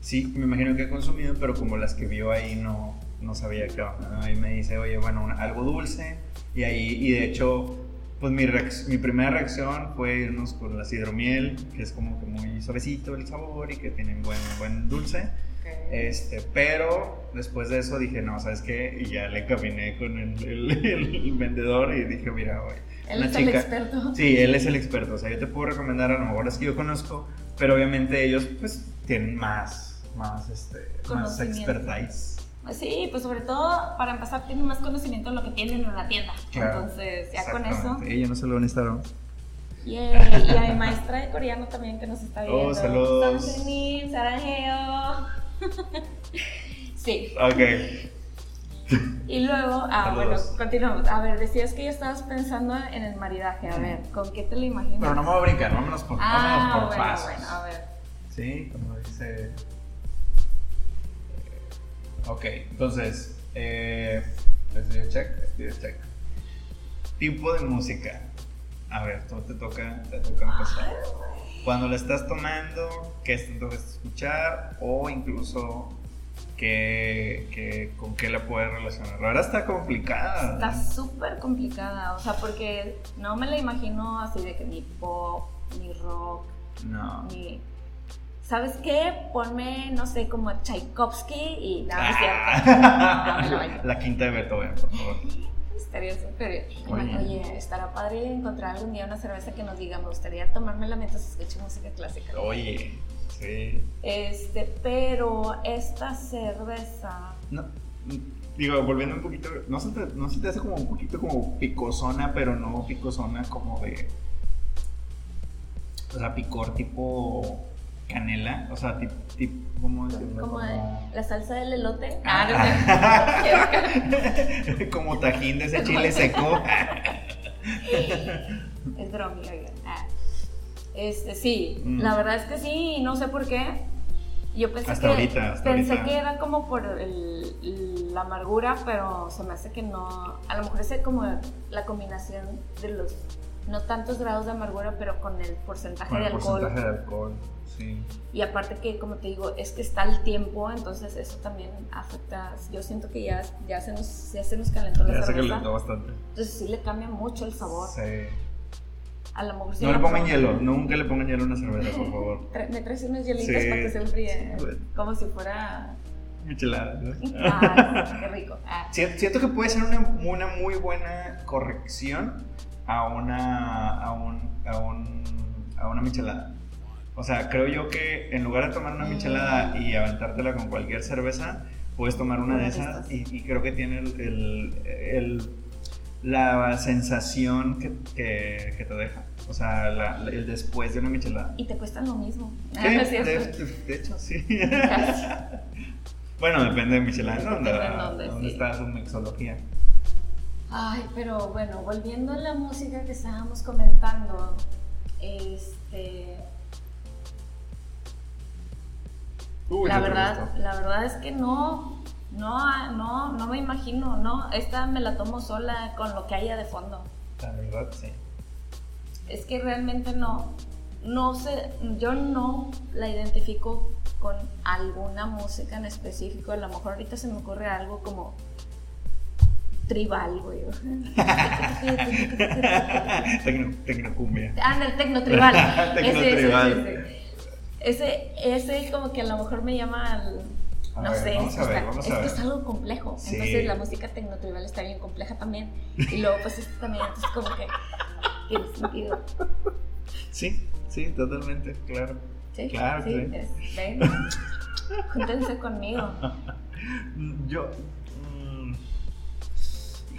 sí, me imagino que he consumido, pero como las que vio ahí no, no sabía qué onda, ¿no? y me dice, oye, bueno, una- algo dulce, y ahí, y de hecho, pues mi, mi primera reacción fue irnos con la hidromiel, que es como que muy suavecito el sabor y que tiene buen, buen dulce. Este, pero después de eso dije, no, ¿sabes qué? Y ya le caminé con el, el- *laughs* el vendedor y dije, mira, güey.
Él es el
chica-
experto.
Sí, él es el experto. O sea, yo te puedo recomendar a lo mejor las que yo conozco, pero obviamente ellos, pues, tienen más, más, este, más expertise.
Sí, pues sobre todo para empezar tienen más conocimiento de lo que tienen en la tienda.
Claro,
Entonces, ya con eso.
Yo no se lo necesitaron.
Yay. Y a mi maestra de coreano también que nos está viendo.
Oh, saludos.
Samsunim, saranghaeo. *laughs* sí.
Ok.
Y luego, ah,
Saludos.
bueno, continuamos. A ver, decías que ya estabas pensando en el maridaje. A ver, ¿con qué te lo imaginas?
Pero no me voy a brincar, vámonos por,
Ah,
vámonos por
bueno,
pasos.
bueno, a ver.
Sí, como dice. Ok, entonces, eh, estudio check, estudio check. Tipo de música. A ver, tú te toca, te toca empezar. Cuando la estás tomando, ¿qué te toca escuchar? O incluso, ¿qué, qué- ¿con qué la puedes relacionar? La verdad está complicada.
Está súper complicada, o sea, porque no me la imagino así de que ni pop, ni rock,
No.
ni... ¿Sabes qué? Ponme, no sé, como Tchaikovsky y nada.
Ah,
No, no, no.
la quinta de Beethoven, por favor.
Estaría súper bien.
Oye.
Oye. estará padre encontrar algún día una cerveza que nos diga, me gustaría tomármela mientras escucho música clásica.
Oye, sí.
Este, pero esta cerveza,
No, digo, volviendo un poquito, no se, te, no se te hace como un poquito como picosona, pero no picosona como de. O sea, picor tipo canela, o sea, tipo, tipo ¿cómo decirlo?
como de la salsa del elote.
Ah.
Ah, no *laughs* sé.
como tajín de ese chile seco. *laughs*
es broma, oigan. Ah. Este, sí,
Mm.
la verdad es que sí, y no sé por qué. Yo pensé
Hasta
que
ahorita, hasta
pensé
ahorita.
que era como por el- la amargura, pero se me hace que no. A lo mejor es como la combinación de los no tantos grados de amargura, pero con el porcentaje
Con
de
el
alcohol.
porcentaje de alcohol, sí.
Y aparte que, como te digo, es que está el tiempo, entonces eso también afecta. Yo siento que ya, ya, se, nos, ya se nos calentó la
Ya se
cerveza.
calentó bastante.
Entonces sí le cambia mucho el sabor.
Sí.
A lo mejor sí
No le pongan hielo, nunca le pongan hielo a una cerveza, por favor. *laughs*
Me traes unos hielitos
Sí.
para que se enfríe.
Sí, bueno.
Como si fuera.
Michelada, ¿no?
Ah, *laughs* qué rico. Ah.
Siento que puede ser una, una muy buena corrección a una, a, un, a, un, a una michelada. O sea, creo yo que en lugar de tomar una michelada y aventártela con cualquier cerveza, puedes tomar una de esas y, y creo que tiene el, el- el- la sensación que, que, que te deja. O sea, la- el después de una michelada.
Y te cuestan lo mismo. *laughs* Ah,
Sí,
no es cierto.
de, hecho, sí. *laughs* Bueno, depende de.
Depende
¿Dónde,
en dónde,
dónde
sí.
está su mixología?
Ay, pero bueno, volviendo a la música que estábamos comentando, este,
Uy,
la verdad, la verdad es que no, no, no, no me imagino, no, esta me la tomo sola con lo que haya de fondo.
La verdad, sí.
Es que realmente no, no sé, yo no la identifico con alguna música en específico. A lo mejor ahorita se me ocurre algo como tribal, güey. *laughs*
Tecno, tecnocumbia.
Ah, el tecno tribal.
Tecnotribal. *laughs*
Ese, ese, ese como que a lo mejor me llama al...
A
No
ver,
sé,
vamos a
es que algo complejo.
Sí.
Entonces la música tecnotribal está bien compleja también. Y luego pues esto también, entonces como que tiene sentido.
Sí, sí, totalmente, claro.
Sí,
Claro,
sí,
sí.
es- ven, júntense conmigo. *laughs*
Yo.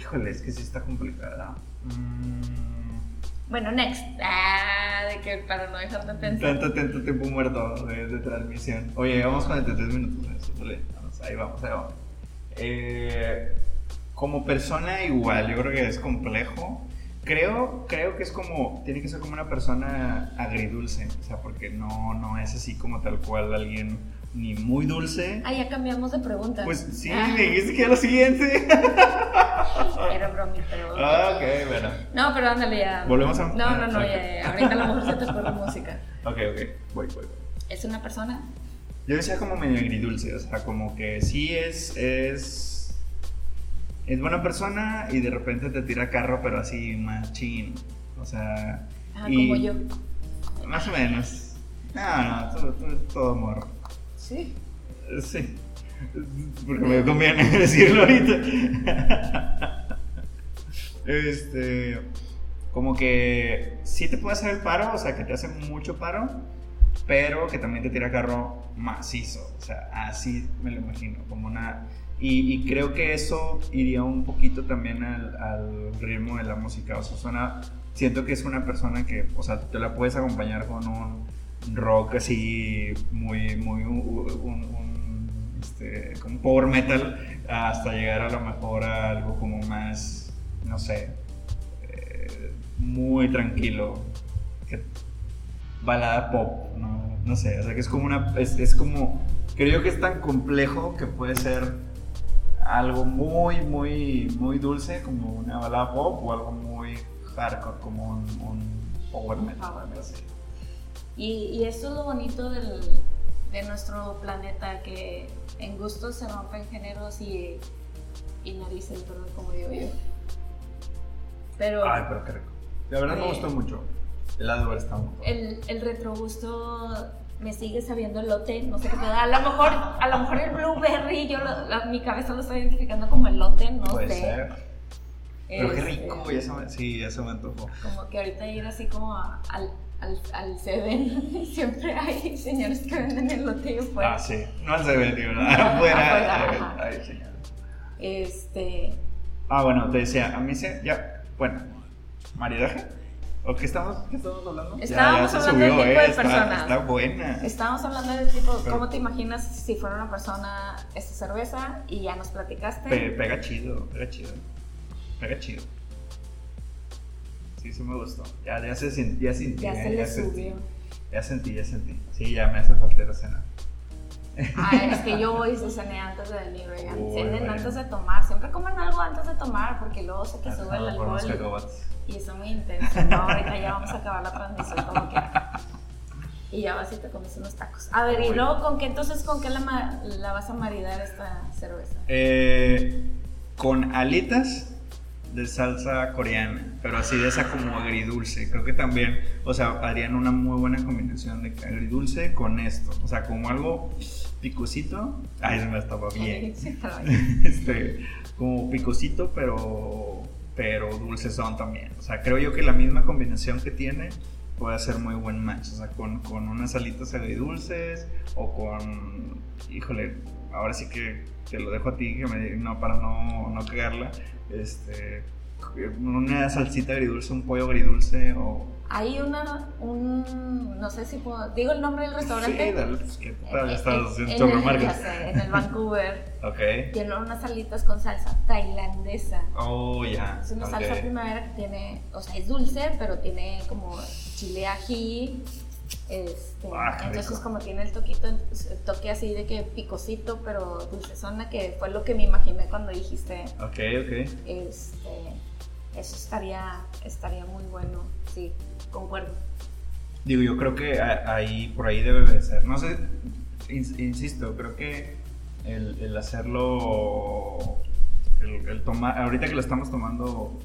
Híjole, es que sí está complicada. Mm,
Bueno, next. Ah, de que para no dejarte pensar.
tanto, tanto tiempo muerto de, de transmisión. Oye, vamos 43 minutos dale, vamos, ahí vamos, ahí vamos. Eh, como persona, igual, yo creo que es complejo. Creo, creo que es como, tiene que ser como una persona agridulce, o sea, porque no, no es así como tal cual alguien ni muy dulce.
Ah, ya cambiamos de pregunta.
Pues sí,
Ah,
me dijiste que era lo siguiente. *laughs*
Era bromita, pero.
Ah, ok, bueno.
No, pero ándale ya.
¿Volvemos a-
No, no, no,
ah, ok.
ya, ya. Ahorita a lo mejor se te ocurre música.
Ok, ok, voy, voy, voy.
¿Es una persona?
Yo decía como medio agridulce, o sea, como que sí es, es, es buena persona y de repente te tira carro, pero así machín, o sea...
Ah,
y-
como yo.
Más o menos. No, no, todo, todo, todo amor.
Sí.
Sí, porque me conviene *laughs* decirlo ahorita. Este, como que sí te puede hacer el paro, o sea, que te hace mucho paro, pero que también te tira carro macizo, o sea, así me lo imagino, como una... Y, y creo que eso iría un poquito también al, al ritmo de la música, o sea, suena... Siento que es una persona que, o sea, te la puedes acompañar con un rock así muy, muy, un, este, como power metal, hasta llegar a lo mejor a algo como más, no sé, eh, muy tranquilo, que- balada pop, no, no sé, o sea que es como una, es, es como, creo que es tan complejo que puede ser algo muy, muy, muy dulce como una balada pop o algo muy hardcore como un, un power metal.
Metal.
así.
Y, y esto es lo bonito del, de nuestro planeta, que en gustos se rompen géneros y, y narices, perdón, como digo yo. Pero
Ay, pero qué rico. La verdad me gustó mucho. El lado está muy bueno.
el, el retrogusto me sigue sabiendo elote, no sé qué te da. A lo mejor, a lo mejor el blueberry, yo lo- la- mi cabeza lo estoy identificando como elote, no
Puede
sé.
ser. Pero qué
Este,
rico, ya se me, sí, ya se me antojó.
Como que ahorita ir así como a- al, al, al Seven, *laughs* siempre hay señores que venden elote afuera.
Ah, sí. No se ve, digo, *laughs* afuera.
Afuera,
ay,
ajá.
ay, señor.
Este,
Ah, bueno, te decía, a mí se. Ya, bueno, maridaje. ¿O qué estamos, qué estamos hablando?
Estábamos
se
hablando del tipo de
está,
personas.
Está buena.
estábamos hablando de tipo,
Pero-
¿cómo te imaginas si fuera una persona esta cerveza? Y ya nos platicaste.
Pe- pega chido, pega chido. Pega chido. Sí, sí me gustó. Ya, ya se sentí, ya sentí.
ya
eh,
se le
sentí.
subió.
Ya sentí, ya sentí. Sí, ya me hace falta la cena.
Ay, es que yo voy y se cené antes de venir, oigan. Cenen antes de tomar. Siempre coman algo antes de tomar porque luego sé que sube el alcohol. Y eso muy intenso. No, ahorita ya vamos a acabar la transmisión como que. Y ya vas y te comes unos tacos. A ver, y luego, ¿con qué entonces, con qué la, la vas a maridar esta cerveza?
Eh, con alitas de salsa coreana, pero así de esa como agridulce. Creo que también, o sea, harían una muy buena combinación de agridulce con esto. O sea, como algo picosito. Ay, se me estaba *laughs* bien. Este, como picosito, pero, pero dulcezón también. O sea, creo yo que la misma combinación que tiene puede hacer muy buen match. O sea, con, con unas alitas agridulces o con, híjole, ahora sí que te lo dejo a ti, que me, no, para no, no cagarla. Este, una salsita agridulce, un pollo agridulce o...
Hay una, un, no sé si puedo, digo el nombre del restaurante.
Sí, dale, pues que tal,
En-
estás
en-
haciendo
en
sobre
el- ya sé, en el Vancouver. *laughs*
Ok.
Tiene unas salitas con salsa tailandesa.
Oh, ya.
Es una
ok.
salsa primavera que tiene, o sea, es dulce, pero tiene como chile ají. Este,
Ah,
entonces
rico.
como tiene el toquito, el toque así de que picosito, pero dulcezona, que fue lo que me imaginé cuando dijiste,
Ok, ok.
este, eso estaría, estaría muy bueno, sí, concuerdo.
Digo, yo creo que ahí, por ahí debe de ser. No sé, ins- insisto, creo que el, el hacerlo, el, el tomar, ahorita que lo estamos tomando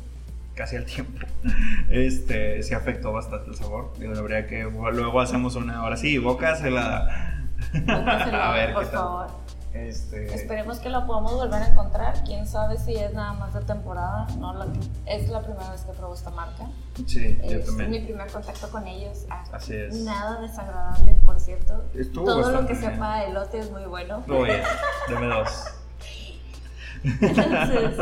casi al tiempo, *laughs* este, sí afectó bastante el sabor. Digo, habría que, luego hacemos una, ahora sí, bócasela.
Bótaselo, *laughs*
a ver
por
qué tal.
favor.
Este,
Esperemos que lo podamos volver a encontrar. Quién sabe si es nada más de temporada. No, la- es la primera vez que pruebo esta marca.
sí, yo
Es mi
también.
primer contacto con ellos. Ah,
Así es.
Nada desagradable, por cierto.
Estuvo
Todo lo que
bien.
sepa de elote es muy bueno.
Oye, deme dos. *laughs*
Entonces,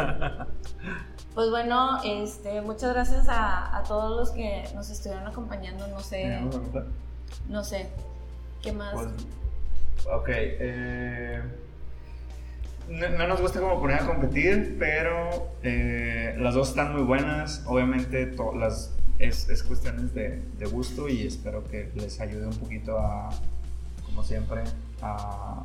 pues bueno, este, muchas gracias a, a todos los que nos estuvieron acompañando. No sé, no sé. ¿Qué más?
Pues, ok. eh, no, no nos gusta como poner a competir, pero eh, las dos están muy buenas. Obviamente to- las, es, es cuestiones de, de gusto y espero que les ayude un poquito a, como siempre, a,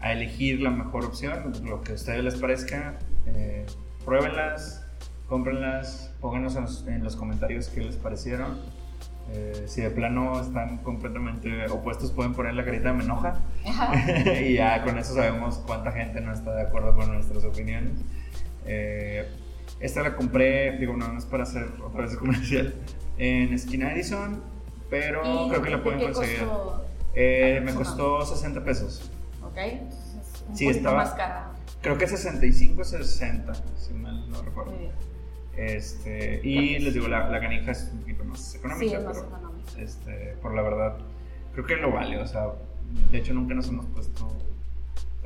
a elegir la mejor opción, lo que a ustedes les parezca. Eh, pruébenlas, cómprenlas, pónganos en los, en los comentarios qué les parecieron. Eh, si de plano están completamente opuestos, pueden poner la carita de me enoja. *laughs* y ya con eso sabemos cuánta gente no está de acuerdo con nuestras opiniones. Eh, esta la compré, digo, no, no es para hacer otra vez comercial, en Esquina Edison, pero
¿Y
creo que la
de
pueden conseguir.
costó?
Eh, me costó 60 pesos.
Ok, entonces un
Sí,
poquito
estaba-
más cara.
Creo que 65 60, si mal no recuerdo.
Muy bien.
Este, y les digo, la, la canija es un poquito más económica.
Sí, es más
pero,
económico.
Este, por la verdad, creo que lo vale. O sea, de hecho, nunca nos hemos puesto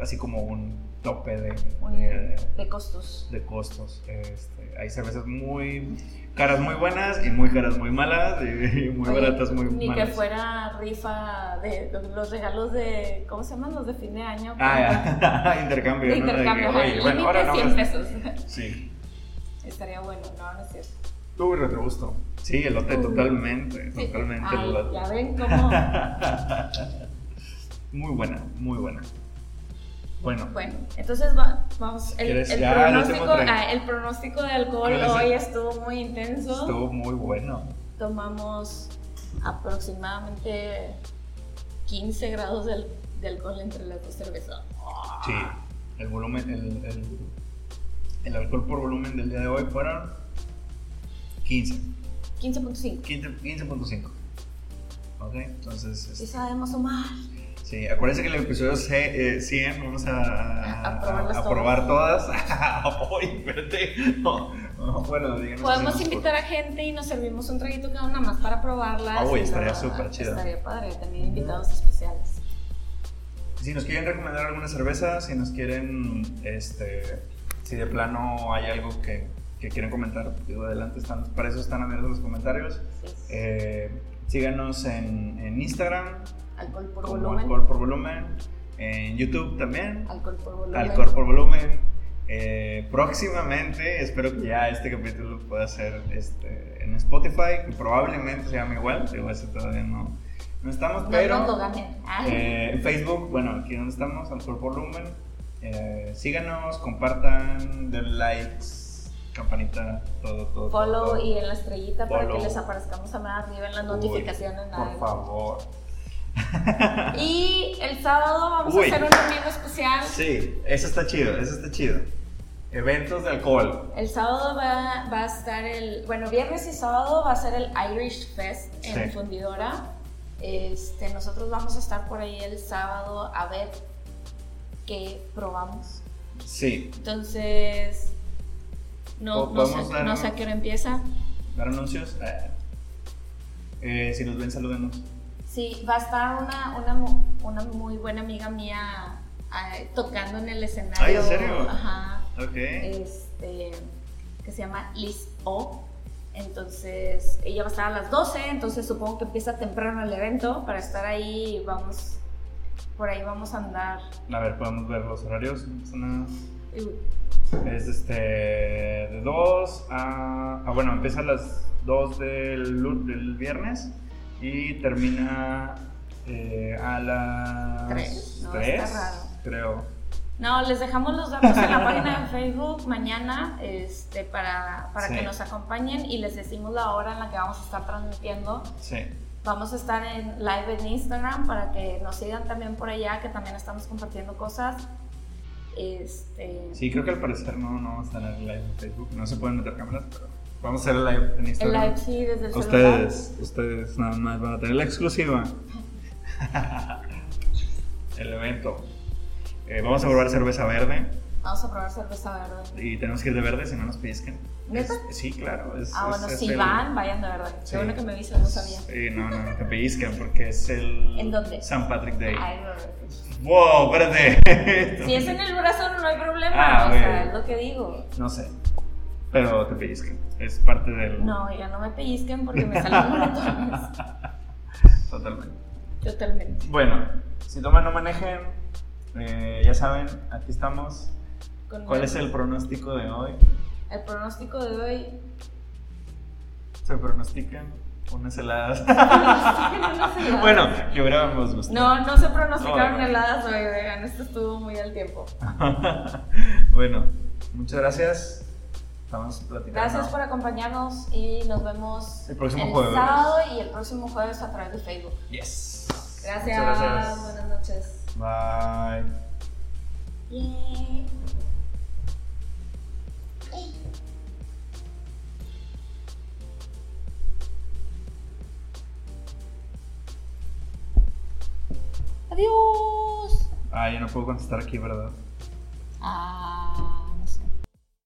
así como un tope de,
Un-
de,
de costos.
de costos. Este, hay cervezas muy caras, muy buenas y muy caras, muy malas y *laughs* muy
Oye,
baratas, muy
Ni
malas.
que fuera rifa de los regalos de, ¿cómo se llaman? Los de fin de año.
Ah, ya. *laughs* intercambio.
De
¿no? De que,
intercambio,
oye, bueno, ahora no
límite 100
gastes.
pesos.
Sí.
Estaría bueno, no, no es cierto.
Tuve retrogusto. Sí, elote,
Uy.
totalmente.
Sí.
Totalmente
Ay,
elote.
ya ven cómo. *laughs*
Muy buena, muy buena. Bueno,
Bueno, entonces va- vamos. El, el
Ya, el
pronóstico, ah, el pronóstico de alcohol
¿Cuál es
hoy estuvo muy intenso.
estuvo muy bueno.
Tomamos aproximadamente 15 grados de, de alcohol entre las dos cervezas.
Sí, el volumen, el, el, el alcohol por volumen del día de hoy fueron 15,
15.5.
15 15.5. Ok, entonces, este,
sabemos sumar.
sí, acuérdense que en el episodio C- eh, 100 vamos a, a,
A
a probar todas. *laughs* Uy, espérate. No, no, bueno, díganos
Podemos invitar a gente y nos servimos un traguito cada una más para probarlas.
Ah,
y
estaría súper chido.
Estaría padre, también invitados especiales.
Si nos quieren recomendar alguna cerveza, si nos quieren, este, si de plano hay algo que, que quieren comentar, digo, adelante, están, para eso están abiertos los comentarios. Eh, síganos en, en Instagram,
alcohol por
como
volumen.
Alcohol por Volumen, en YouTube también,
Alcohol por volumen.
Alcohol por Volumen. Eh, próximamente, espero que ya este capítulo pueda ser este, en Spotify, que probablemente se llame igual, digo, eso todavía no, no estamos,
No
pero...
Ah,
Eh, en Facebook, bueno, aquí donde estamos, Alcohol por Volumen. Eh, síganos, compartan, den likes, campanita, todo, todo.
follow
todo.
y en la estrellita para que les aparezcamos a más arriba en las
Uy,
notificaciones. nada.
Por favor.
Y el sábado vamos
Uy.
a hacer un amigo especial.
Sí, eso está chido, eso está chido. Eventos de alcohol.
El sábado va, va a estar el. Bueno, viernes y sábado va a ser el Irish Fest en
Sí.
Fundidora. Este, nosotros vamos a estar por ahí el sábado a ver qué probamos.
Sí,
Entonces, no, no, sé,
dar-
no sé a qué hora empieza.
dar anuncios. Eh, eh, si nos ven, salúdenos.
Sí, va a estar una, una, una muy buena amiga mía ah, tocando en el escenario.
Ay, ¿en serio?
Ajá.
Ok.
Este, que se llama Liz O. Entonces, ella va a estar a las 12, entonces supongo que empieza temprano el evento. Para estar ahí, vamos, por ahí vamos a andar.
A ver, podemos ver los horarios.
Y-
Es este de 2 a, ah, bueno, empieza a las 2 del, del viernes y termina eh, a las
Tres, no,
3,
está raro.
creo.
No, les dejamos los datos en la página de Facebook mañana este, para, para
Sí.
que nos acompañen y les decimos la hora en la que vamos a estar transmitiendo.
Sí.
Vamos a estar en live en Instagram para que nos sigan también por allá, que también estamos compartiendo cosas. Este,
Sí, creo que al parecer no, no vamos a tener live en Facebook. No se pueden meter cámaras, pero vamos a hacer el live en
el
Instagram.
live sí desde el celular.
Ustedes, ustedes nada más van a tener la exclusiva. *laughs* el evento. Eh, vamos a probar cerveza verde
Vamos a probar cerveza verde.
y tenemos que ir de verde si no nos pellizquen.
¿Neta?
Es- sí, claro. Es,
Ah, bueno, si
el-
van, vayan de verdad.
Sí.
Qué bueno que me avisan, no sabía.
Sí, no, no, te pellizquen porque es el.
¿En dónde?
San Patrick Day.
Ay, no.
¡Wow! Espérate.
Si es en el brazo no hay problema,
Ah,
o sea, es lo que digo.
No sé. Pero te pellizquen. Es parte del.
No, ya no me pellizquen porque me salen *laughs* moretones.
Totalmente.
Totalmente.
Bueno, si toman, no manejen. Eh, ya saben, aquí estamos.
Con
¿Cuál es el pronóstico de hoy?
El pronóstico de hoy? *laughs*
Se pronostican unas heladas. Bueno, que hubiéramos gustado.
No, no se pronosticaron
No, no.
heladas hoy, vean, esto estuvo muy al tiempo. *laughs*
bueno, muchas gracias. Estamos platicando.
Gracias por acompañarnos y nos vemos
El próximo jueves.
sábado y el próximo jueves a través de Facebook.
Yes. Gracias,
buenas noches.
Bye.
Yay. Adiós.
Ah, yo no puedo contestar aquí, ¿verdad?
Ah.